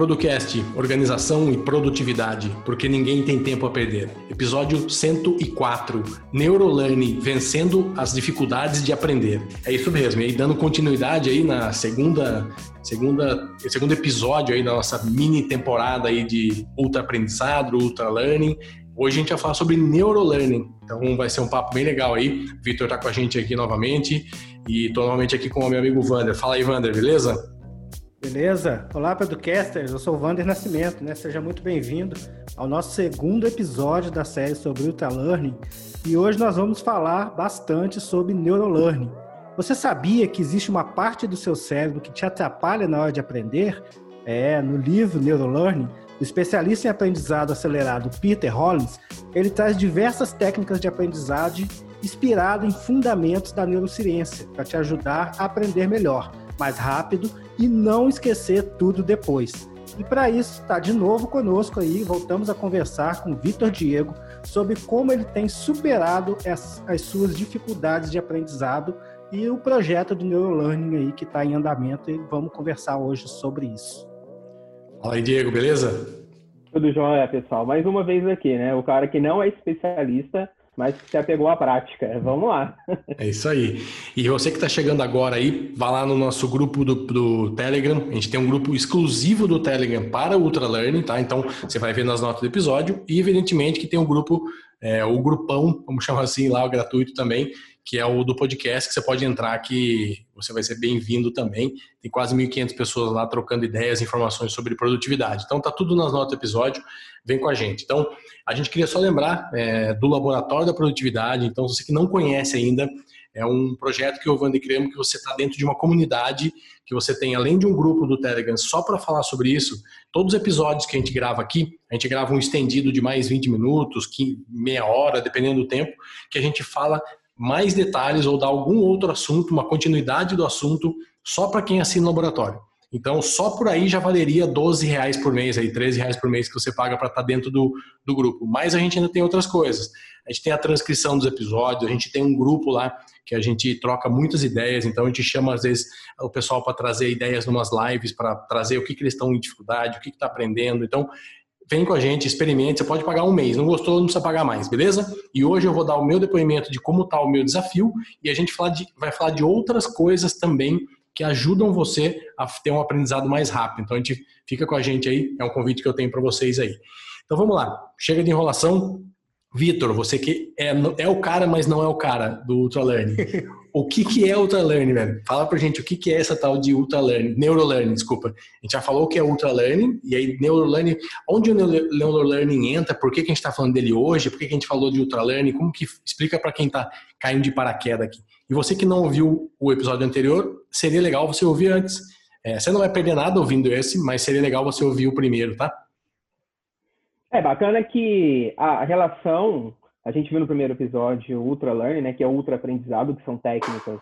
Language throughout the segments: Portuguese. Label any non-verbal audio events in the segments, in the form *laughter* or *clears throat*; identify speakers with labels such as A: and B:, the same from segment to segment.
A: Producast, Organização e Produtividade, porque ninguém tem tempo a perder. Episódio 104, Neurolearning, vencendo as dificuldades de aprender. É isso mesmo, e aí dando continuidade aí na segunda, segunda, segundo episódio aí da nossa mini temporada aí de ultra aprendizado, ultra learning. Hoje a gente vai falar sobre neurolearning, então vai ser um papo bem legal aí. Vitor tá com a gente aqui novamente e tô novamente aqui com o meu amigo Vander. Fala aí, Vander, beleza?
B: Beleza? Olá, Pedrocasters. Eu sou o Vander Nascimento, né? Seja muito bem-vindo ao nosso segundo episódio da série sobre Ultra Learning. E hoje nós vamos falar bastante sobre Neurolearning. Você sabia que existe uma parte do seu cérebro que te atrapalha na hora de aprender? É, no livro Neurolearning, o especialista em aprendizado acelerado Peter Hollins, ele traz diversas técnicas de aprendizagem inspirado em fundamentos da neurociência para te ajudar a aprender melhor, mais rápido e não esquecer tudo depois. E para isso, está de novo conosco aí, voltamos a conversar com o Vitor Diego sobre como ele tem superado as, as suas dificuldades de aprendizado e o projeto do Neurolearning aí que está em andamento e vamos conversar hoje sobre isso.
A: Fala aí, Diego, beleza?
C: Tudo jóia, pessoal. Mais uma vez aqui, né? O cara que não é especialista mas se apegou à prática. Vamos lá.
A: É isso aí. E você que está chegando agora aí, vá lá no nosso grupo do, do, Telegram. A gente tem um grupo exclusivo do Telegram para Ultra Learning, tá? Então você vai ver nas notas do episódio. E evidentemente que tem um grupo, é, o grupão, vamos *laughs* chamar assim, lá, o gratuito também, que é o do podcast, que você pode entrar que você vai ser bem-vindo também. Tem quase 1.500 pessoas lá trocando ideias, informações sobre produtividade. Então tá tudo nas notas do episódio, vem com a gente. Então, a gente queria só lembrar é, do Laboratório da Produtividade. Então, você que não conhece ainda, é um projeto que o Vande criamos que você está dentro de uma comunidade, que você tem, além de um grupo do Telegram só para falar sobre isso, todos os episódios que a gente grava aqui, a gente grava um estendido de mais 20 minutos, meia hora, dependendo do tempo, que a gente fala mais detalhes ou dá algum outro assunto, uma continuidade do assunto, só para quem assina o laboratório. Então, só por aí já valeria 12 reais por mês, aí, 13 reais por mês que você paga para estar tá dentro do, do grupo. Mas a gente ainda tem outras coisas. A gente tem a transcrição dos episódios, a gente tem um grupo lá que a gente troca muitas ideias, então a gente chama às vezes o pessoal para trazer ideias numas lives, para trazer o que, que eles estão em dificuldade, o que está aprendendo. Então, vem com a gente, experimente, você pode pagar um mês, não gostou, não precisa pagar mais, beleza? E hoje eu vou dar o meu depoimento de como está o meu desafio e a gente de, vai falar de outras coisas também que ajudam você a ter um aprendizado mais rápido. Então a gente fica com a gente aí, é um convite que eu tenho para vocês aí. Então vamos lá, chega de enrolação. Vitor, você que é, é o cara, mas não é o cara do Ultra Learning. *laughs* O que, que é Ultra Learning, velho? Fala pra gente o que, que é essa tal de Ultra Learning, Neuro Learning, desculpa. A gente já falou o que é Ultra Learning, e aí Neuro Learning, onde o Neuro Learning entra, por que, que a gente está falando dele hoje, por que, que a gente falou de Ultra Learning, como que explica para quem está caindo de paraquedas aqui. E você que não ouviu o episódio anterior, seria legal você ouvir antes. É, você não vai perder nada ouvindo esse, mas seria legal você ouvir o primeiro, tá?
C: É bacana que a relação, a gente viu no primeiro episódio Ultra Learning, né, que é ultra aprendizado, que são técnicas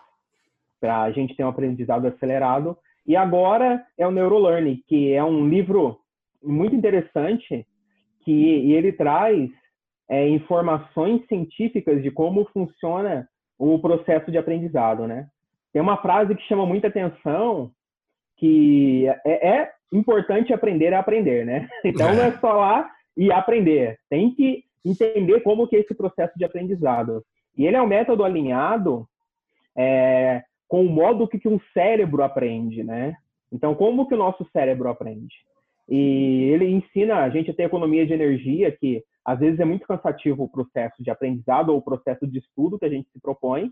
C: para a gente ter um aprendizado acelerado. E agora é o Neurolearning, que é um livro muito interessante que ele traz é, informações científicas de como funciona o processo de aprendizado, né? Tem uma frase que chama muita atenção, que é, é importante aprender a aprender, né? *laughs* Então não é só lá e aprender, tem que entender como que é esse processo de aprendizado. E ele é um método alinhado é, com o modo que, que um cérebro aprende, né? Então, como que o nosso cérebro aprende? E ele ensina a gente a ter economia de energia, que às vezes é muito cansativo o processo de aprendizado ou o processo de estudo que a gente se propõe.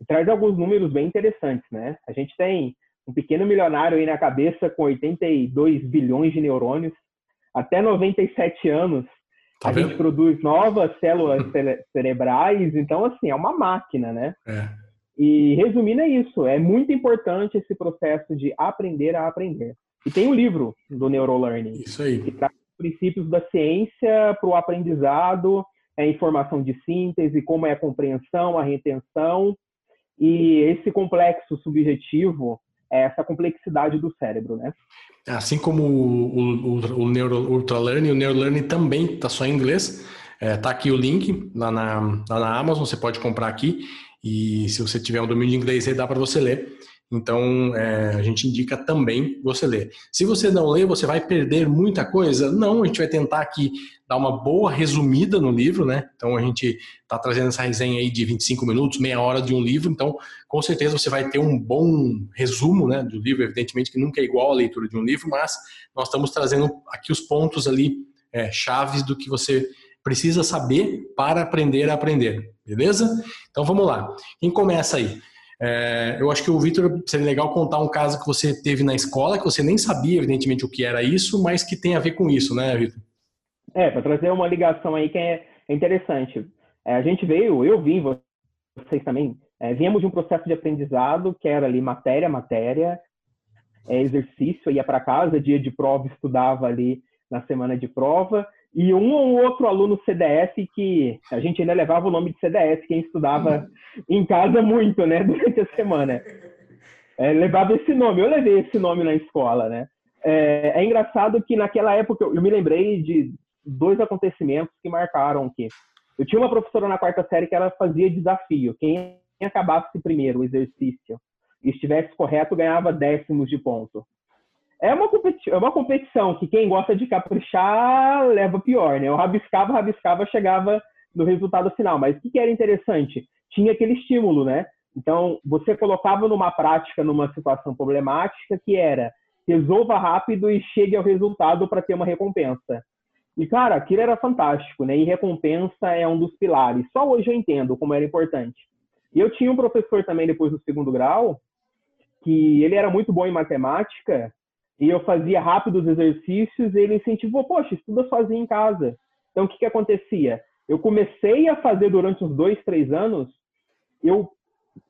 C: E traz alguns números bem interessantes, né? A gente tem um pequeno milionário aí na cabeça com 82 bilhões de neurônios. Até 97 anos, tá a vendo? gente produz novas células cerebrais. Então, assim, é uma máquina, né? É. E resumindo, é isso. É muito importante esse processo de aprender a aprender. E tem o um livro do Neurolearning.
A: Isso aí.
C: Que traz princípios da ciência para o aprendizado, a é informação de síntese, como é a compreensão, a retenção. E esse complexo subjetivo essa complexidade do cérebro, né?
A: Assim como o, o, o Neuro Ultra Learning, o Neurolearning também está só em inglês. É, tá aqui o link lá na, lá na Amazon, você pode comprar aqui. E se você tiver um domínio de inglês, aí dá para você ler. Então, é, a gente indica também você ler. Se você não ler, você vai perder muita coisa? Não, a gente vai tentar aqui dar uma boa resumida no livro, né? Então, a gente está trazendo essa resenha aí de 25 minutos, meia hora de um livro. Então, com certeza você vai ter um bom resumo né, do livro. Evidentemente que nunca é igual a leitura de um livro, mas nós estamos trazendo aqui os pontos ali, é, chaves do que você precisa saber para aprender a aprender. Beleza? Então, vamos lá. Quem começa aí? É, eu acho que o Vitor seria legal contar um caso que você teve na escola, que você nem sabia, evidentemente, o que era isso, mas que tem a ver com isso, né, Vitor?
C: É, para trazer uma ligação aí que é, é interessante. É, a gente veio, eu vim, vocês também, é, viemos de um processo de aprendizado que era ali matéria, matéria, é, exercício, ia para casa, dia de prova, estudava ali na semana de prova, e um ou outro aluno CDS que a gente ainda levava o nome de CDS, quem estudava em casa muito, né, *laughs* durante a semana. É, levava esse nome, eu levei esse nome na escola, né. É, é engraçado que naquela época eu, eu me lembrei de dois acontecimentos que marcaram que eu tinha uma professora na quarta série que ela fazia desafio. Quem acabasse primeiro o exercício e estivesse correto ganhava décimos de ponto é uma, competi é uma competição que quem gosta de caprichar leva pior, né? Eu rabiscava, rabiscava, chegava no resultado final. Mas o que, que era interessante? Tinha aquele estímulo, né? Então, você colocava numa prática, numa situação problemática, que era resolva rápido e chegue ao resultado para ter uma recompensa. E, cara, aquilo era fantástico, né? E recompensa é um dos pilares. Só hoje eu entendo como era importante. E eu tinha um professor também, depois do segundo grau, que ele era muito bom em matemática, e eu fazia rápidos exercícios e ele incentivou, poxa, estuda sozinho em casa. Então, o que, que acontecia? Eu comecei a fazer durante uns dois, três anos, eu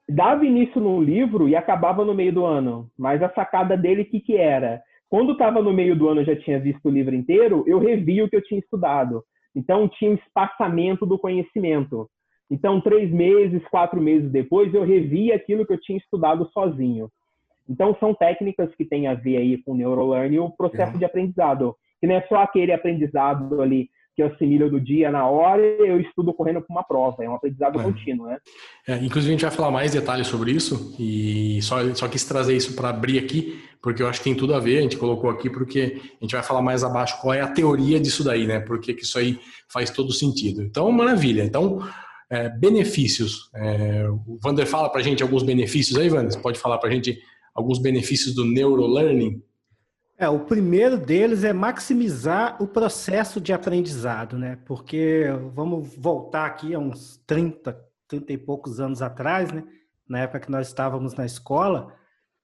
C: dava início no livro e acabava no meio do ano. Mas a sacada dele, o que, que era? Quando estava no meio do ano, eu já tinha visto o livro inteiro, eu revia o que eu tinha estudado. Então, tinha um espaçamento do conhecimento. Então, três meses, quatro meses depois, eu revia aquilo que eu tinha estudado sozinho. Então, são técnicas que têm a ver aí com o neurolearning e o processo é. de aprendizado, que não é só aquele aprendizado ali que eu assimilo do dia na hora e eu estudo correndo para uma prova. É um aprendizado é. contínuo, né?
A: É, inclusive, a gente vai falar mais detalhes sobre isso e só, só quis trazer isso para abrir aqui, porque eu acho que tem tudo a ver. A gente colocou aqui porque a gente vai falar mais abaixo qual é a teoria disso daí, né? Porque que isso aí faz todo sentido. Então, maravilha. Então, é, benefícios. É, o Vander fala para a gente alguns benefícios aí, Vander? Você pode falar para a gente alguns benefícios do neurolearning?
B: É, o primeiro deles é maximizar o processo de aprendizado, né? Porque vamos voltar aqui a uns 30, 30 e poucos anos atrás, né? Na época que nós estávamos na escola,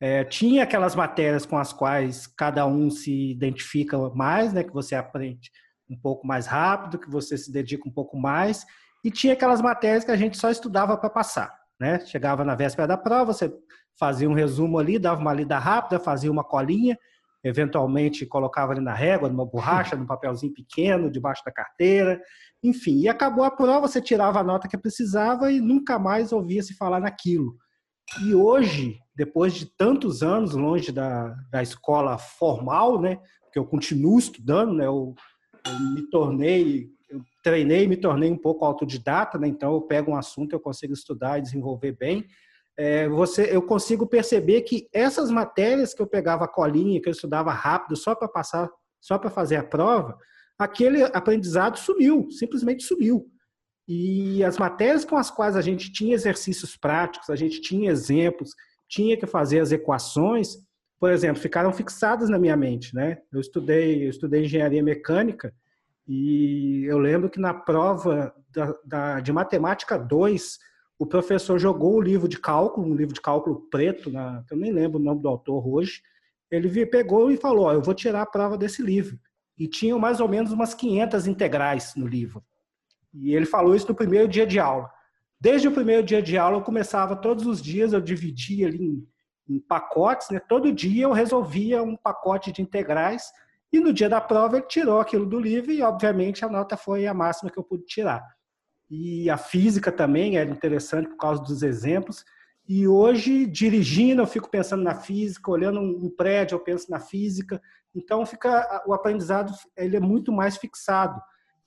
B: é, tinha aquelas matérias com as quais cada um se identifica mais, né? Que você aprende um pouco mais rápido, que você se dedica um pouco mais, e tinha aquelas matérias que a gente só estudava para passar, né? Chegava na véspera da prova, você fazia um resumo ali, dava uma lida rápida, fazia uma colinha, eventualmente colocava ali na régua, numa borracha, *laughs* num papelzinho pequeno, debaixo da carteira, enfim. E acabou a prova, você tirava a nota que precisava e nunca mais ouvia se falar naquilo. E hoje, depois de tantos anos longe da, da escola formal, né, que eu continuo estudando, né, eu, eu me tornei, treinei, me tornei um pouco autodidata, né, então eu pego um assunto, eu consigo estudar e desenvolver bem é, você, eu consigo perceber que essas matérias que eu pegava colinha, que eu estudava rápido só para passar, só para fazer a prova, aquele aprendizado sumiu, simplesmente sumiu. E as matérias com as quais a gente tinha exercícios práticos, a gente tinha exemplos, tinha que fazer as equações, por exemplo, ficaram fixadas na minha mente, né? Eu estudei, eu estudei engenharia mecânica e eu lembro que na prova da, da, de matemática 2, o professor jogou o livro de cálculo, um livro de cálculo preto, na, eu nem lembro o nome do autor hoje. Ele pegou e falou: Eu vou tirar a prova desse livro. E tinham mais ou menos umas 500 integrais no livro. E ele falou isso no primeiro dia de aula. Desde o primeiro dia de aula, eu começava todos os dias, eu dividia ali em, em pacotes, né? todo dia eu resolvia um pacote de integrais. E no dia da prova, ele tirou aquilo do livro e, obviamente, a nota foi a máxima que eu pude tirar e a física também era interessante por causa dos exemplos. E hoje, dirigindo, eu fico pensando na física, olhando um prédio, eu penso na física. Então, fica o aprendizado ele é muito mais fixado.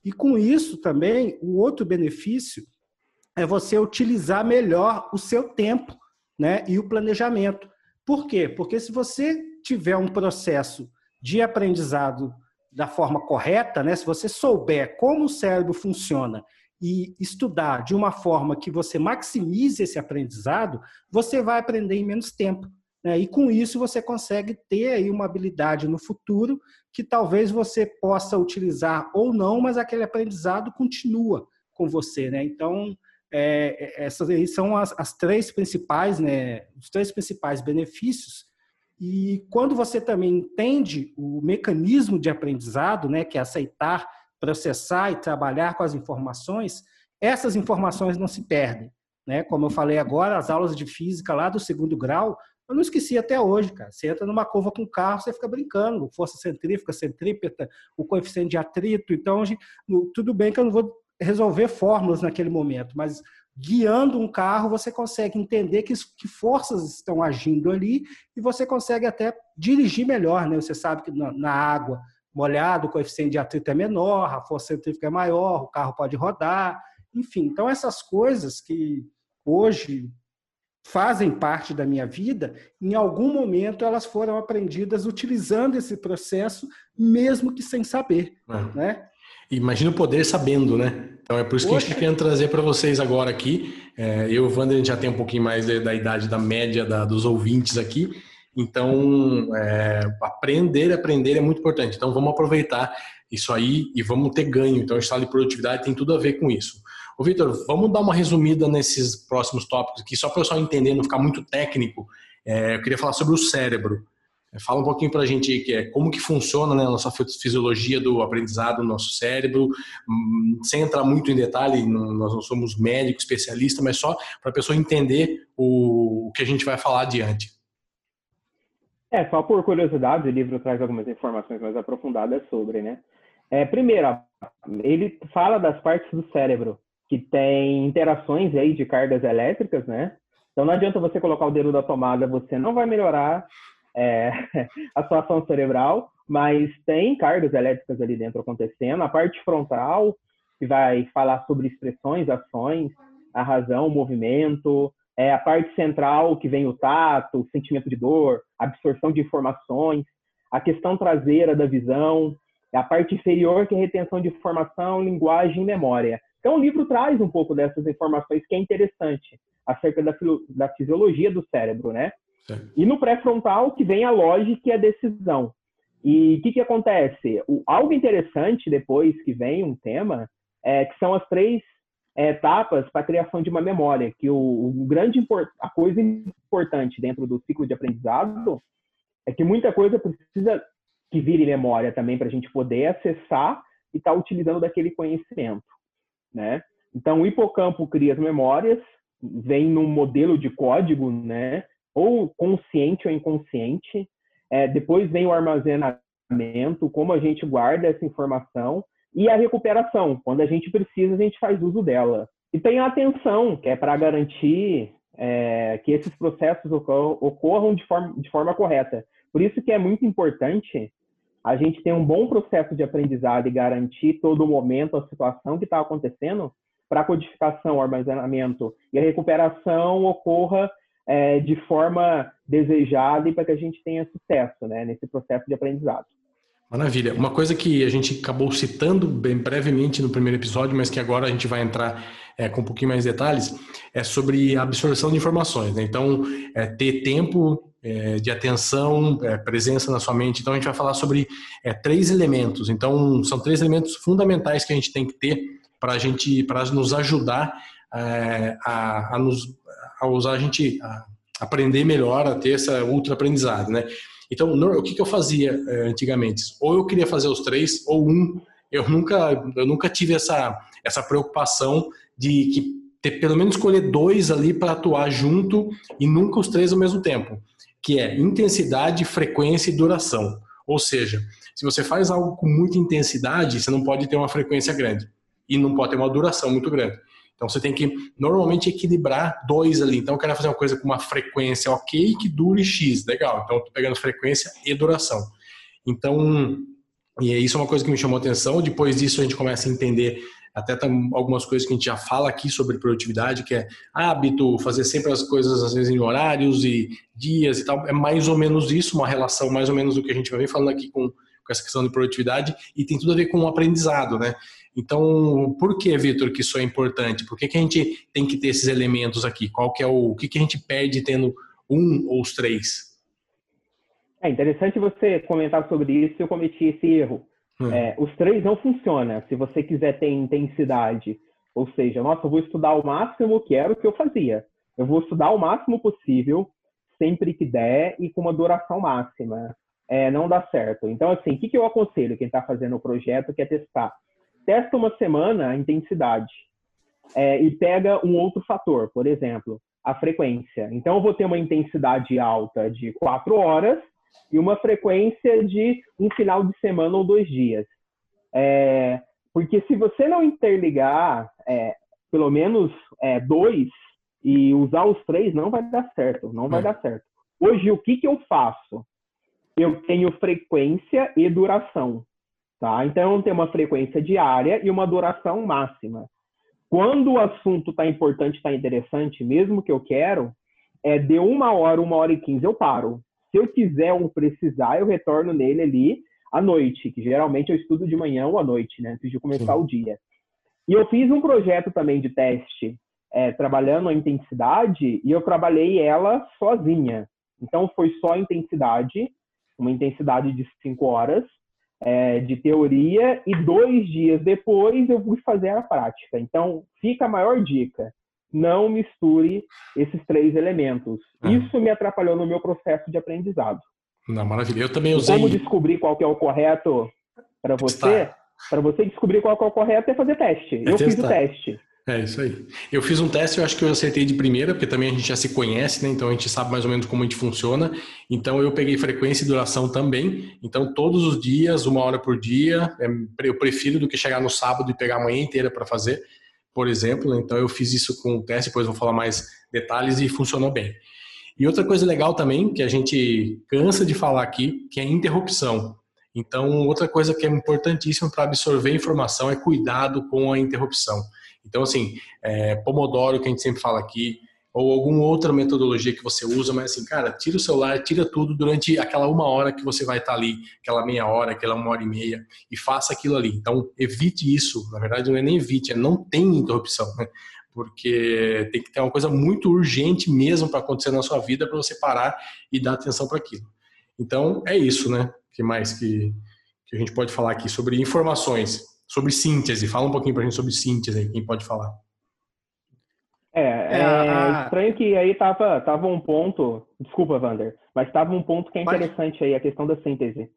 B: E com isso também, o outro benefício é você utilizar melhor o seu tempo né, e o planejamento. Por quê? Porque se você tiver um processo de aprendizado da forma correta, né? se você souber como o cérebro funciona e estudar de uma forma que você maximize esse aprendizado, você vai aprender em menos tempo. Né? E com isso você consegue ter aí uma habilidade no futuro que talvez você possa utilizar ou não, mas aquele aprendizado continua com você. Né? Então, é, essas aí são as, as três principais, né? os três principais benefícios e quando você também entende o mecanismo de aprendizado, né, que é aceitar, processar e trabalhar com as informações, essas informações não se perdem. Né? Como eu falei agora, as aulas de física lá do segundo grau, eu não esqueci até hoje, cara. Você entra numa curva com carro, você fica brincando, força centrífuga, centrípeta, o coeficiente de atrito. Então, tudo bem que eu não vou resolver fórmulas naquele momento, mas guiando um carro, você consegue entender que, que forças estão agindo ali e você consegue até dirigir melhor, né? Você sabe que na, na água molhada o coeficiente de atrito é menor, a força centrífuga é maior, o carro pode rodar, enfim. Então essas coisas que hoje fazem parte da minha vida, em algum momento elas foram aprendidas utilizando esse processo, mesmo que sem saber, é. né?
A: Imagina o poder sabendo, né? Então é por isso que Poxa. a gente está querendo trazer para vocês agora aqui. É, eu e o Wander, a gente já tem um pouquinho mais da, da idade da média da, dos ouvintes aqui. Então, é, aprender, aprender é muito importante. Então, vamos aproveitar isso aí e vamos ter ganho. Então, a sala de produtividade tem tudo a ver com isso. Ô, Vitor, vamos dar uma resumida nesses próximos tópicos aqui, só para o pessoal entender, não ficar muito técnico. É, eu queria falar sobre o cérebro. Fala um pouquinho para a gente que é, como que funciona né, a nossa fisiologia do aprendizado no nosso cérebro, hum, sem entrar muito em detalhe, nós não somos médicos, especialistas, mas só para a pessoa entender o, o, que a gente vai falar adiante.
C: É, só por curiosidade, o livro traz algumas informações mais aprofundadas sobre, né? É, primeiro, ele fala das partes do cérebro que tem interações aí de cargas elétricas, né? Então não adianta você colocar o dedo da tomada, você não vai melhorar é, *laughs* a situação cerebral, mas tem cargas elétricas ali dentro acontecendo. A parte frontal, que vai falar sobre expressões, ações, a razão, o movimento. É a parte central, que vem o tato, o sentimento de dor, a absorção de informações. A questão traseira da visão. A parte inferior, que é retenção de informação, linguagem e memória. Então, o livro traz um pouco dessas informações que é interessante acerca da, da fisiologia do cérebro, né? E no pré-frontal que vem a lógica e a decisão. E o que, que acontece? O, algo interessante depois que vem um tema é que são as três é, etapas para a criação de uma memória, que o, o grande a coisa importante dentro do ciclo de aprendizado é que muita coisa precisa que vire memória também para a gente poder acessar e estar tá utilizando daquele conhecimento, né? Então o hipocampo cria as memórias, vem num modelo de código, né? Ou consciente ou inconsciente. É, depois vem o armazenamento, como a gente guarda essa informação, e a recuperação. Quando a gente precisa, a gente faz uso dela. E tem a atenção, que é para garantir é, que esses processos ocorram de forma, de forma correta. Por isso que é muito importante a gente ter um bom processo de aprendizado e garantir todo momento a situação que está acontecendo para a codificação, armazenamento e a recuperação ocorra é, de forma desejada e para que a gente tenha sucesso né, nesse processo de aprendizado.
A: Maravilha. Uma coisa que a gente acabou citando bem brevemente no primeiro episódio, mas que agora a gente vai entrar é, com um pouquinho mais de detalhes, é sobre a absorção de informações. Né? Então, é, ter tempo é, de atenção, é, presença na sua mente. Então, a gente vai falar sobre é, três elementos. Então, são três elementos fundamentais que a gente tem que ter para a gente, para nos ajudar é, a, a, nos, a usar a gente a aprender melhor, a ter essa ultra aprendizado, né? Então, o que, que eu fazia é, antigamente? Ou eu queria fazer os três, ou um. Eu nunca, eu nunca tive essa, essa preocupação de que ter pelo menos escolher dois ali para atuar junto e nunca os três ao mesmo tempo, que é intensidade, frequência e duração. Ou seja, se você faz algo com muita intensidade, você não pode ter uma frequência grande e não pode ter uma duração muito grande. Então você tem que normalmente equilibrar dois ali. Então eu quero fazer uma coisa com uma frequência ok que dure X, legal. Então eu tô pegando frequência e duração. Então, e isso é uma coisa que me chamou atenção. Depois disso a gente começa a entender até algumas coisas que a gente já fala aqui sobre produtividade, que é hábito, fazer sempre as coisas às vezes em horários e dias e tal. É mais ou menos isso, uma relação mais ou menos do que a gente vai ver falando aqui com, com essa questão de produtividade e tem tudo a ver com o aprendizado, né? Então, por que, Vitor, que isso é importante? Por que, que a gente tem que ter esses elementos aqui? Qual que é o, o que, que a gente perde tendo um ou os três?
C: É interessante você comentar sobre isso. Eu cometi esse erro. Hum. É, os três não funcionam. Se você quiser ter intensidade, ou seja, nossa, eu vou estudar o máximo que era o que eu fazia. Eu vou estudar o máximo possível, sempre que der e com uma duração máxima. É, não dá certo. Então, assim, o que, que eu aconselho quem está fazendo o projeto que é testar? Testa uma semana a intensidade é, e pega um outro fator, por exemplo, a frequência. Então, eu vou ter uma intensidade alta de quatro horas e uma frequência de um final de semana ou dois dias. É, porque se você não interligar é, pelo menos é, dois e usar os três, não vai dar certo, não vai é. dar certo. Hoje, o que, que eu faço? Eu tenho frequência e duração, tá? Então, eu tenho uma frequência diária e uma duração máxima. Quando o assunto está importante, está interessante, mesmo que eu quero, é de uma hora, uma hora e quinze eu paro. Se eu quiser ou precisar, eu retorno nele ali à noite, que geralmente eu estudo de manhã ou à noite, né, antes de começar Sim. o dia. E eu fiz um projeto também de teste, é, trabalhando a intensidade, e eu trabalhei ela sozinha. Então, foi só a intensidade, uma intensidade de cinco horas é, de teoria, e dois dias depois eu fui fazer a prática. Então, fica a maior dica não misture esses três elementos. Ah. Isso me atrapalhou no meu processo de aprendizado.
A: Não, maravilha. Eu também usei.
C: Como descobrir qual é o correto para você? Para você descobrir qual é o correto é fazer teste. É eu testar. fiz o teste.
A: É isso aí. Eu fiz um teste, eu acho que eu acertei de primeira, porque também a gente já se conhece, né? Então a gente sabe mais ou menos como a gente funciona. Então eu peguei frequência e duração também. Então todos os dias, uma hora por dia, é, eu prefiro do que chegar no sábado e pegar a manhã inteira para fazer por exemplo. Então eu fiz isso com o teste, depois vou falar mais detalhes e funcionou bem. E outra coisa legal também, que a gente cansa de falar aqui, que é interrupção. Então, outra coisa que é importantíssima para absorver informação é cuidado com a interrupção. Então, assim, é, Pomodoro, que a gente sempre fala aqui, ou alguma outra metodologia que você usa, mas assim, cara, tira o celular, tira tudo durante aquela uma hora que você vai estar ali, aquela meia hora, aquela uma hora e meia, e faça aquilo ali. Então, evite isso. Na verdade, não é nem evite, é não tem interrupção, né? Porque tem que ter uma coisa muito urgente mesmo para acontecer na sua vida para você parar e dar atenção para aquilo. Então, é isso, né? que mais que, que a gente pode falar aqui sobre informações, sobre síntese? Fala um pouquinho para a gente sobre síntese aí, quem pode falar.
C: É, é, é estranho que aí tava, tava um ponto, desculpa, Vander, mas tava um ponto que é interessante aí, a questão da síntese.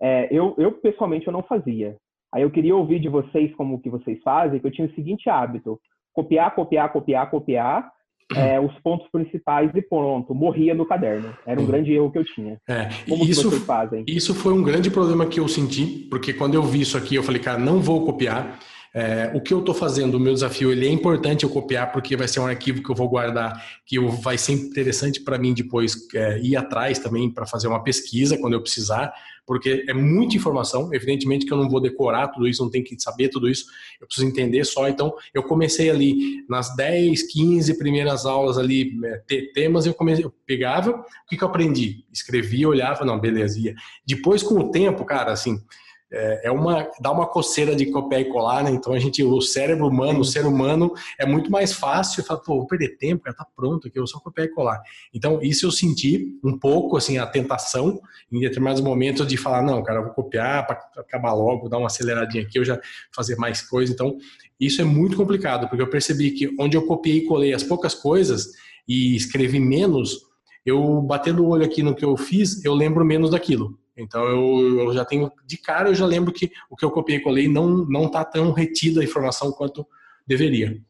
C: É, eu, eu, pessoalmente, eu não fazia. Aí eu queria ouvir de vocês como que vocês fazem, que eu tinha o seguinte hábito, copiar, copiar, copiar, copiar, é, *clears throat* os pontos principais e pronto, morria no caderno. Era um uhum. grande erro que eu tinha.
A: É, Como isso, vocês fazem? Isso foi um grande problema que eu senti, porque quando eu vi isso aqui, eu falei, cara, não vou copiar. É, o que eu estou fazendo, o meu desafio, ele é importante eu copiar porque vai ser um arquivo que eu vou guardar, que eu, vai ser interessante para mim depois é, ir atrás também para fazer uma pesquisa quando eu precisar, porque é muita informação. Evidentemente que eu não vou decorar tudo isso, não tenho que saber tudo isso, eu preciso entender só. Então, eu comecei ali nas 10, 15 primeiras aulas ali, é, temas, eu comecei, eu pegava, o que, que eu aprendi? Escrevia, olhava, não, beleza, ia. Depois, com o tempo, cara, assim é, é uma dá uma coceira de copiar e colar, né? Então a gente, o cérebro humano, o ser humano é muito mais fácil. Fala, pô, vou perder tempo, já tá pronto aqui, eu só copiar e colar. Então isso eu senti um pouco assim a tentação em determinados momentos de falar, não, cara, vou copiar para acabar logo, dar uma aceleradinha aqui, eu já fazer mais coisa. Então isso é muito complicado porque eu percebi que onde eu copiei e colei as poucas coisas e escrevi menos, eu batendo o olho aqui no que eu fiz, eu lembro menos daquilo. Então eu, eu, já tenho de cara eu já lembro que o que eu copiei e colei não não está tão retida a informação quanto deveria.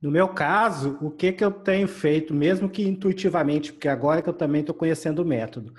B: No meu caso, o que que eu tenho feito, mesmo que intuitivamente, porque agora que eu também estou conhecendo o método,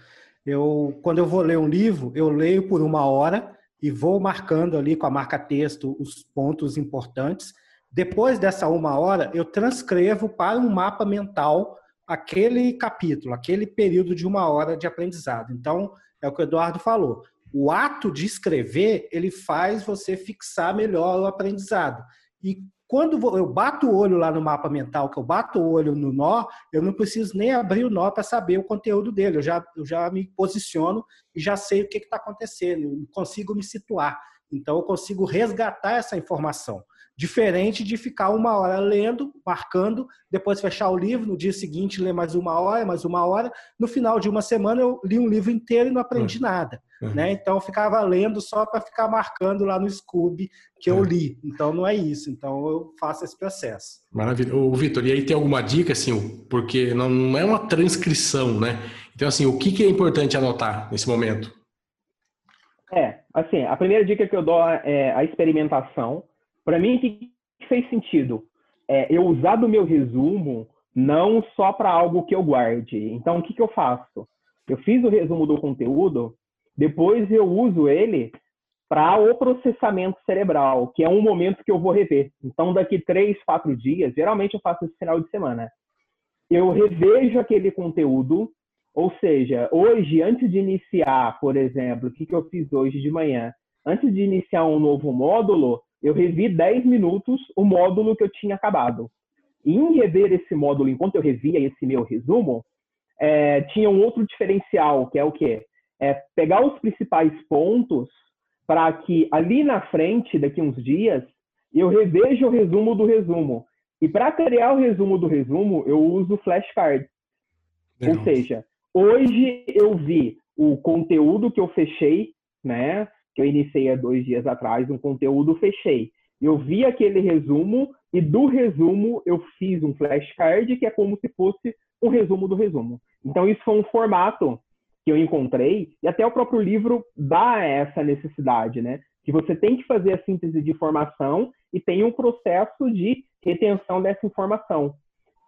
B: eu quando eu vou ler um livro, eu leio por uma hora e vou marcando ali com a marca texto os pontos importantes. Depois dessa uma hora, eu transcrevo para um mapa mental aquele capítulo, aquele período de uma hora de aprendizado. Então, é o que o Eduardo falou. o ato de escrever, ele faz você fixar melhor o aprendizado. E quando eu bato o olho lá no mapa mental, que eu bato o olho no nó, eu não preciso nem abrir o nó para saber o conteúdo dele. Eu já, eu já me posiciono e já sei o que está acontecendo, eu consigo me situar. Então, eu consigo resgatar essa informação. Diferente de ficar uma hora lendo, marcando, depois fechar o livro, no dia seguinte ler mais uma hora, mais uma hora. No final de uma semana eu li um livro inteiro e não aprendi uhum. nada. Uhum. Né? Então eu ficava lendo só para ficar marcando lá no Scooby que eu li. Então não é isso. Então eu faço esse processo.
A: Maravilha. Ô, Vitor, e aí tem alguma dica, assim, porque não é uma transcrição, né? Então, assim, o que, que é importante anotar nesse momento?
C: É, assim, a primeira dica que eu dou é a experimentação. Para mim, o que fez sentido? É eu usar do meu resumo não só para algo que eu guarde. Então, o que, que eu faço? Eu fiz o resumo do conteúdo, depois eu uso ele para o processamento cerebral, que é um momento que eu vou rever. Então, daqui três, quatro dias, geralmente eu faço esse final de semana, eu revejo aquele conteúdo, ou seja, hoje, antes de iniciar, por exemplo, o que, que eu fiz hoje de manhã? Antes de iniciar um novo módulo, eu revi 10 minutos o módulo que eu tinha acabado. E em rever esse módulo, enquanto eu revia esse meu resumo, é, tinha um outro diferencial, que é o quê? É pegar os principais pontos para que ali na frente, daqui uns dias, eu reveja o resumo do resumo. E para criar o resumo do resumo, eu uso flashcards. Ou seja, hoje eu vi o conteúdo que eu fechei, né? Que eu iniciei há dois dias atrás, um conteúdo fechei. Eu vi aquele resumo e do resumo eu fiz um flashcard que é como se fosse um resumo do resumo. Então isso foi um formato que eu encontrei e até o próprio livro dá essa necessidade, né? Que você tem que fazer a síntese de informação e tem um processo de retenção dessa informação,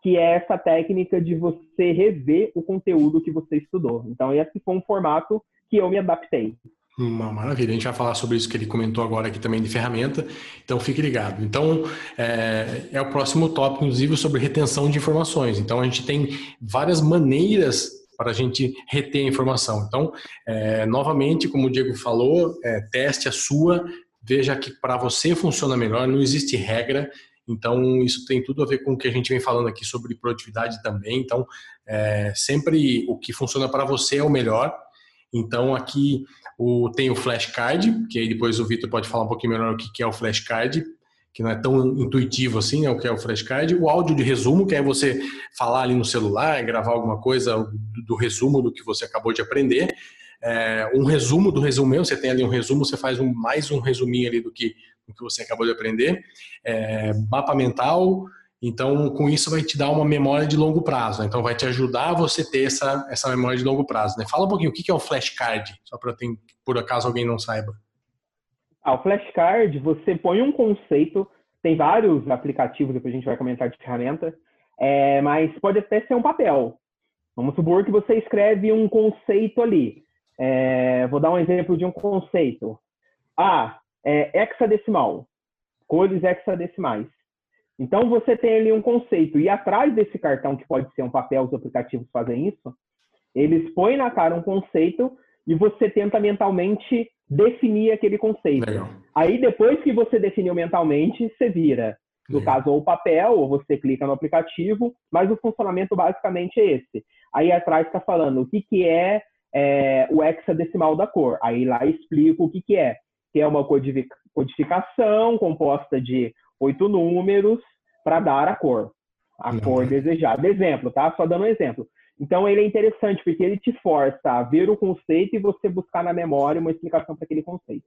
C: que é essa técnica de você rever o conteúdo que você estudou. Então esse foi um formato que eu me adaptei.
A: Uma maravilha. A gente vai falar sobre isso que ele comentou agora aqui também de ferramenta, então fique ligado. Então, é, é o próximo tópico, inclusive, sobre retenção de informações. Então, a gente tem várias maneiras para a gente reter a informação. Então, é, novamente, como o Diego falou, é, teste a sua, veja que para você funciona melhor, não existe regra. Então, isso tem tudo a ver com o que a gente vem falando aqui sobre produtividade também. Então, é, sempre o que funciona para você é o melhor. Então, aqui o, tem o flashcard, que aí depois o Vitor pode falar um pouquinho melhor o que é o flashcard, que não é tão intuitivo assim, é o que é o flashcard. O áudio de resumo, que é você falar ali no celular, gravar alguma coisa do, resumo do que você acabou de aprender. É, um resumo do resumo você tem ali um resumo, você faz um, mais um resuminho ali do que, do que você acabou de aprender. É, mapa mental, então, com isso vai te dar uma memória de longo prazo. Né? Então, vai te ajudar a você ter essa, essa memória de longo prazo. Né? Fala um pouquinho, o que é o flashcard? Só para por acaso alguém não saiba.
C: Ah, o flashcard, você põe um conceito, tem vários aplicativos, depois a gente vai comentar de ferramenta, é, mas pode até ser um papel. Vamos supor que você escreve um conceito ali. É, vou dar um exemplo de um conceito. Ah, é hexadecimal. Cores hexadecimais. Então, você tem ali um conceito. E atrás desse cartão, que pode ser um papel, os aplicativos fazem isso, eles põem na cara um conceito e você tenta mentalmente definir aquele conceito. Legal. Aí, depois que você definiu mentalmente, você vira. No Legal. caso, ou o papel, ou você clica no aplicativo, mas o funcionamento basicamente é esse. Aí atrás está falando o que, que é, é, o hexadecimal da cor. Aí lá explico o que, que é. Que é uma codificação composta de oito números para dar a cor, a Não. cor desejada. Exemplo, tá? Só dando um exemplo. Então ele é interessante porque ele te força a ver o conceito e você buscar na memória uma explicação para aquele conceito.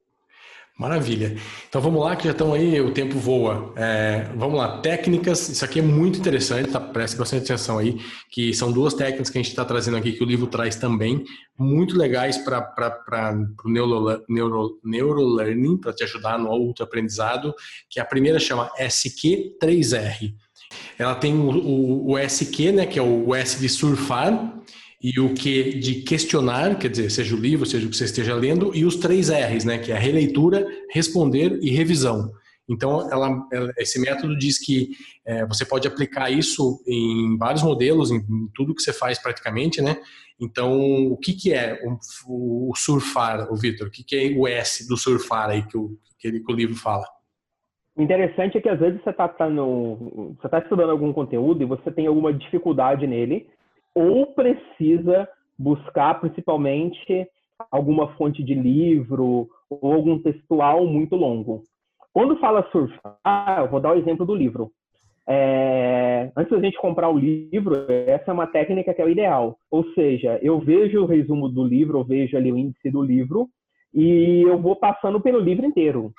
A: Maravilha. Então vamos lá, que já estão aí, o tempo voa. É, vamos lá, técnicas, isso aqui é muito interessante, tá? preste bastante atenção aí, que são duas técnicas que a gente está trazendo aqui, que o livro traz também, muito legais para o neuro, neuro, neurolearning, para te ajudar no outro aprendizado, que a primeira chama SQ3R. Ela tem o, o, o SQ, né, que é o S de surfar, e o que de questionar, quer dizer, seja o livro, seja o que você esteja lendo, e os três R's, né, que é releitura, responder e revisão. Então, ela, ela, esse método diz que é, você pode aplicar isso em vários modelos, em, em, tudo que você faz praticamente, né? Então, o que, que é o, o surfar, o Vitor? O que, que é o S do surfar aí que o, que, ele, que o livro fala?
C: O interessante é que às vezes você está tá você tá estudando algum conteúdo e você tem alguma dificuldade nele, ou precisa buscar principalmente alguma fonte de livro ou algum textual muito longo. Quando fala surfar, eu vou dar o exemplo do livro. É, antes da gente comprar o livro, essa é uma técnica que é o ideal. Ou seja, eu vejo o resumo do livro, eu vejo ali o índice do livro e eu vou passando pelo livro inteiro,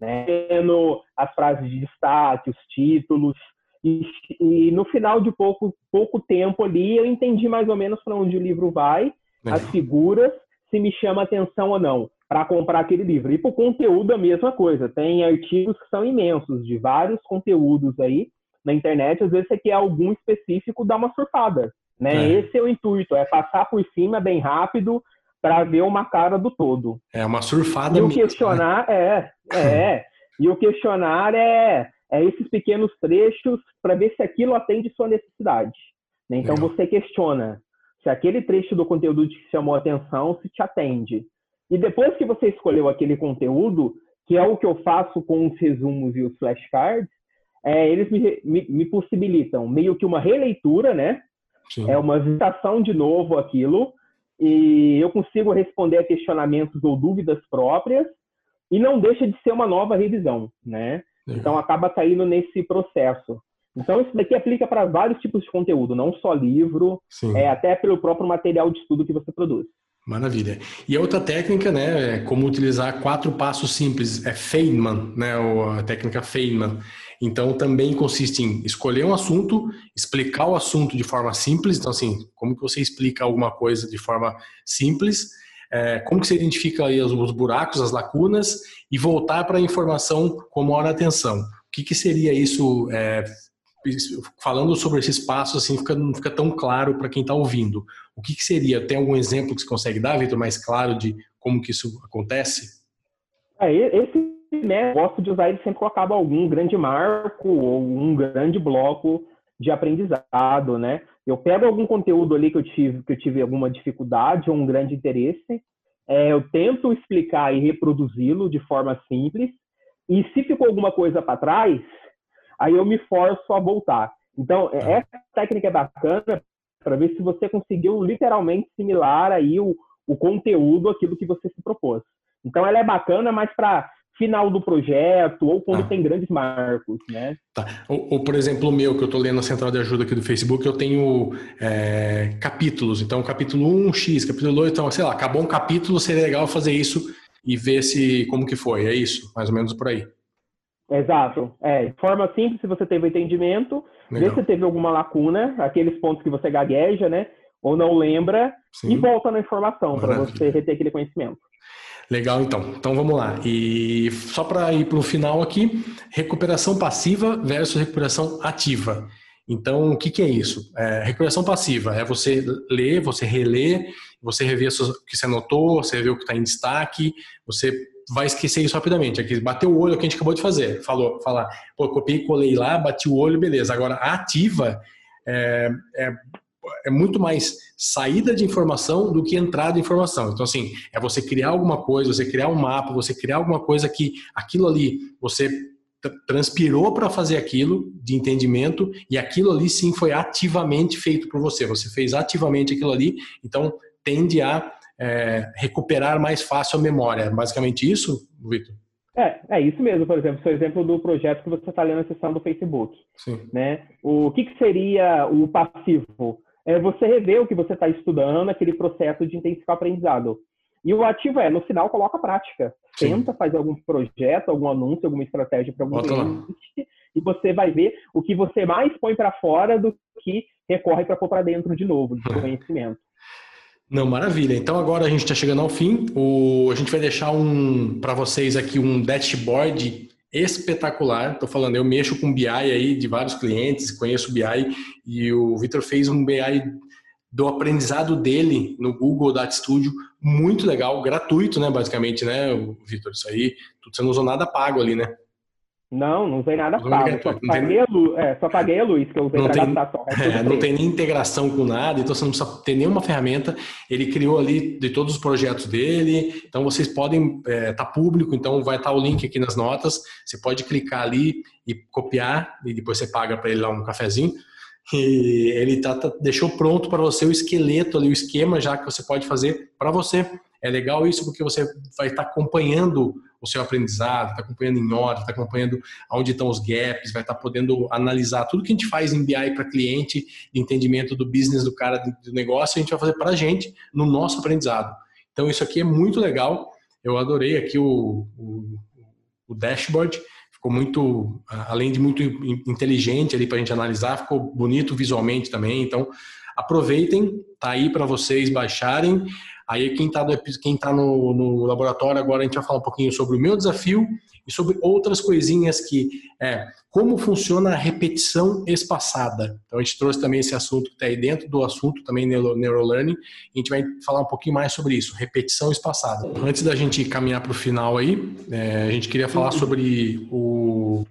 C: né? Vendo as frases de destaque, os títulos e, e, no final de pouco pouco tempo ali eu entendi mais ou menos para onde o livro vai, as figuras, se me chama atenção ou não para comprar aquele livro. E para o conteúdo a mesma coisa. Tem artigos que são imensos, de vários conteúdos aí na internet. Às vezes você quer algum específico, dá uma surfada. Né? É. Esse é o intuito, é passar por cima bem rápido para ver uma cara do todo.
A: É uma surfada.
C: E o questionar né? é, é. e o questionar é, é esses pequenos trechos para ver se aquilo atende sua necessidade. Né? Então Legal. você questiona se aquele trecho do conteúdo te chamou atenção, se te atende. E depois que você escolheu aquele conteúdo, que é o que eu faço com os resumos e os flashcards, é, eles me, me, me, possibilitam meio que uma releitura, né? Sim. É uma visitação de novo aquilo, e eu consigo responder a questionamentos ou dúvidas próprias, e não deixa de ser uma nova revisão, né? Então acaba caindo nesse processo. Então isso daqui aplica para vários tipos de conteúdo, não só livro, é até pelo próprio material de estudo que você produz.
A: Maravilha. E a outra técnica, né, é como utilizar quatro passos simples, é Feynman, né, a técnica Feynman. Então, também consiste em escolher um assunto, explicar o assunto de forma simples. Então, assim, como que você explica alguma coisa de forma simples? É, como que você identifica aí os, os buracos, as lacunas e voltar para a informação com maior atenção? O que, que seria isso é, falando sobre esses passos, assim, fica, não fica tão claro para quem está ouvindo. O que, que, seria? Tem algum exemplo que você consegue dar, Vitor, mais claro de como que isso acontece?
C: É, esse né, gosto de usar ele sempre que eu acabo algum grande marco ou um grande bloco de aprendizado, né? Eu pego algum conteúdo ali que eu tive, que eu tive alguma dificuldade ou um grande interesse, é, eu tento explicar e reproduzi-lo de forma simples, e se ficou alguma coisa para trás, aí eu me forço a voltar. Então, é, tá. essa técnica é bacana para ver se você conseguiu literalmente similar aí o, o conteúdo aquilo que você se propôs. Então, ela é bacana, mas para final do projeto ou quando ah. tem grandes marcos, né?
A: Tá. Ou, ou, por exemplo, o meu, que eu estou lendo na central de ajuda aqui do Facebook, eu tenho é, capítulos. Então, capítulo 1, X, capítulo 2, então, sei lá, acabou um capítulo, seria legal fazer isso e ver se como que foi. É isso, mais ou menos por aí.
C: Exato. É, de forma simples, se você teve o entendimento, Legal. vê se teve alguma lacuna, aqueles pontos que você gagueja, né? Ou não lembra, Sim. e volta na informação para você reter aquele conhecimento.
A: Legal, então. Então vamos lá. E só para ir para o final aqui, recuperação passiva versus recuperação ativa. Então, o que, que é isso? É, recuperação passiva é você ler, você reler, você rever o que você anotou, você rever o que está em destaque, você vai esquecer isso rapidamente. Aqui, bateu o olho, é o que a gente acabou de fazer. Falou, falar, pô, copiei, colei lá, bati o olho, beleza. Agora, ativa é, é, é, muito mais saída de informação do que entrada de informação. Então, assim, é você criar alguma coisa, você criar um mapa, você criar alguma coisa que aquilo ali você transpirou para fazer aquilo de entendimento e aquilo ali sim foi ativamente feito por você. Você fez ativamente aquilo ali, então tende a é, recuperar mais fácil a memória. Basicamente isso, Vitor?
C: É, é isso mesmo, por exemplo, seu exemplo do projeto que você está lendo na sessão do Facebook. Sim. Né? O que, que seria o passivo? É você rever o que você está estudando, aquele processo de intensificar o aprendizado. E o ativo é, no final, coloca a prática. Sim. Tenta fazer algum projeto, algum anúncio, alguma estratégia para algum Bota cliente lá. e você vai ver o que você mais põe para fora do que recorre para pôr para dentro de novo, de *laughs* conhecimento.
A: Não, maravilha. Então agora a gente está chegando ao fim. O, a gente vai deixar um para vocês aqui um dashboard espetacular. Estou falando, eu mexo com BI aí de vários clientes, conheço BI e o Vitor fez um BI do aprendizado dele no Google Data Studio, muito legal, gratuito, né, basicamente, né, Vitor? Isso aí, você não usou nada pago ali, né?
C: Não, não usei nada pago. Só paguei, a luz, é, só paguei a luz que eu usei
A: para gastar só. É, não tem nem integração com nada, então você não precisa ter nenhuma ferramenta. Ele criou ali de todos os projetos dele, então vocês podem, é, tá público, então vai estar tá o link aqui nas notas. Você pode clicar ali e copiar, e depois você paga para ele lá um cafezinho. E ele tá, tá deixou pronto para você o esqueleto ali, o esquema já que você pode fazer para você. É legal isso porque você vai estar tá acompanhando o seu aprendizado, está acompanhando em hora, está acompanhando onde estão os gaps, vai estar tá podendo analisar tudo que a gente faz em BI para cliente, entendimento do business do cara do negócio, a gente vai fazer para a gente no nosso aprendizado. Então isso aqui é muito legal. Eu adorei aqui o, o, o dashboard ficou muito, além de muito inteligente ali para a gente analisar, ficou bonito visualmente também. Então, aproveitem, tá aí para vocês baixarem. Aí quem está tá no, no, laboratório agora a gente vai falar um pouquinho sobre o meu desafio e sobre outras coisinhas que é como funciona a repetição espaçada. Então a gente trouxe também esse assunto que está aí dentro do assunto também neurolearning. A gente vai falar um pouquinho mais sobre isso, repetição espaçada. Antes da gente caminhar para o final aí, é, a gente queria falar sobre o,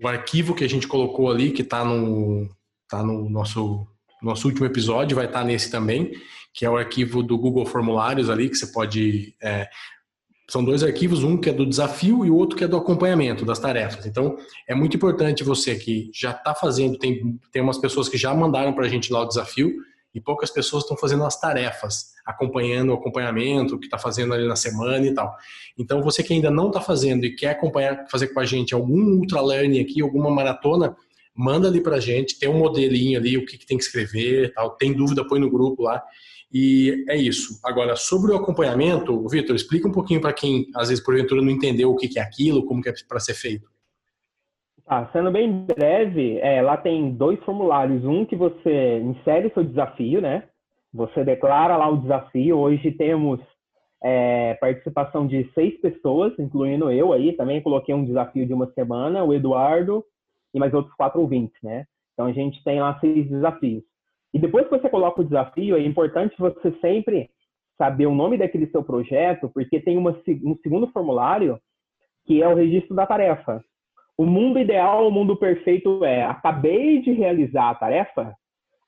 A: o arquivo que a gente colocou ali que está no tá no nosso nosso último episódio, vai estar tá nesse também que é o arquivo do Google Formulários ali, que você pode. É, são dois arquivos, um que é do desafio e o outro que é do acompanhamento das tarefas. Então, é muito importante você que já está fazendo, tem, tem umas pessoas que já mandaram para a gente lá o desafio e poucas pessoas estão fazendo as tarefas, acompanhando o acompanhamento, que está fazendo ali na semana e tal. Então, você que ainda não está fazendo e quer acompanhar, fazer com a gente algum ultra learning aqui, alguma maratona, manda ali para a gente, tem um modelinho ali, o que, que tem que escrever, tal. Tem dúvida, põe no grupo lá e é isso. Agora, sobre o acompanhamento, Vitor, explica um pouquinho para quem, às vezes, porventura, não entendeu o que é aquilo, como que é para ser feito.
C: Tá, sendo bem breve, é, lá tem dois formulários. Um que você insere seu desafio, né? Você declara lá o desafio. Hoje temos é, participação de seis pessoas, incluindo eu aí. Também coloquei um desafio de uma semana, o Eduardo e mais outros quatro ouvintes, né? Então a gente tem lá seis desafios. E depois que você coloca o desafio, é importante você sempre saber o nome daquele seu projeto, porque tem uma, um segundo formulário que é o registro da tarefa. O mundo ideal, o mundo perfeito é: acabei de realizar a tarefa,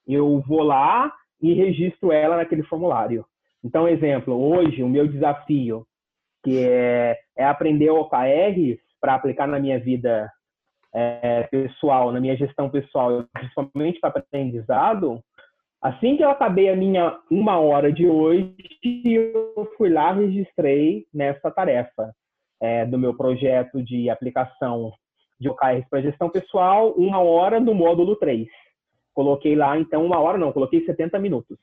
C: eu vou lá e registro ela naquele formulário. Então, exemplo, hoje o meu desafio que é, é aprender OKRs para aplicar na minha vida é, pessoal, na minha gestão pessoal, principalmente para aprendizado, Assim que eu acabei a minha uma hora de hoje, eu fui lá registrei nessa tarefa é, do meu projeto de aplicação de OKRs para gestão pessoal, uma hora no módulo 3. Coloquei lá, então, uma hora não, coloquei 70 minutos.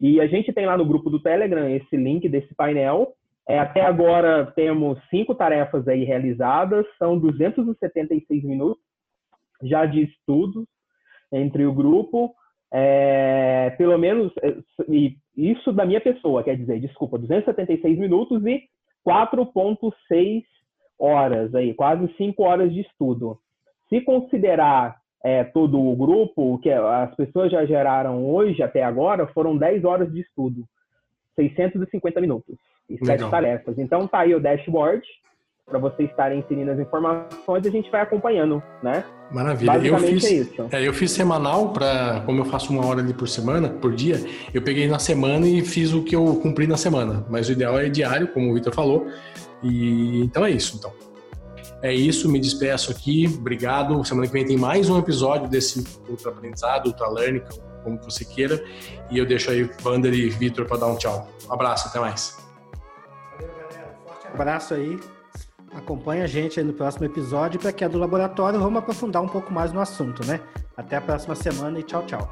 C: E a gente tem lá no grupo do Telegram esse link desse painel. É, até agora temos cinco tarefas aí realizadas, são 276 minutos já de estudos entre o grupo é, pelo menos, é, isso da minha pessoa, quer dizer, desculpa, 276 minutos e 4,6 horas, aí, quase 5 horas de estudo. Se considerar é, todo o grupo, o que as pessoas já geraram hoje até agora, foram 10 horas de estudo, 650 minutos e 7 tarefas. Então tá aí o dashboard, para vocês estarem inserindo as informações e a gente vai acompanhando, né?
A: Maravilha. eu fiz, é isso. É, eu fiz semanal para, como eu faço uma hora ali por semana, por dia, eu peguei na semana e fiz o que eu cumpri na semana. Mas o ideal é diário, como o Vitor falou. E então é isso. Então é isso. Me despeço aqui. Obrigado. Semana que vem tem mais um episódio desse ultra aprendizado, ultra learning, como você queira. E eu deixo aí Wander e Vitor para dar um tchau. Um abraço. Até mais.
B: Valeu, galera. Forte abraço aí. Acompanhe a gente aí no próximo episódio para que é do laboratório vamos aprofundar um pouco mais no assunto, né? Até a próxima semana e tchau, tchau.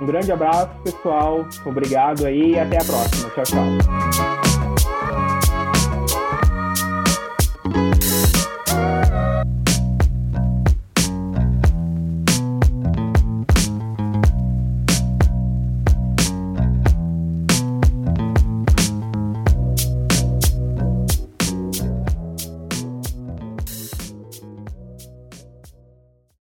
C: Um grande abraço, pessoal. Obrigado aí e até a próxima. Tchau, tchau.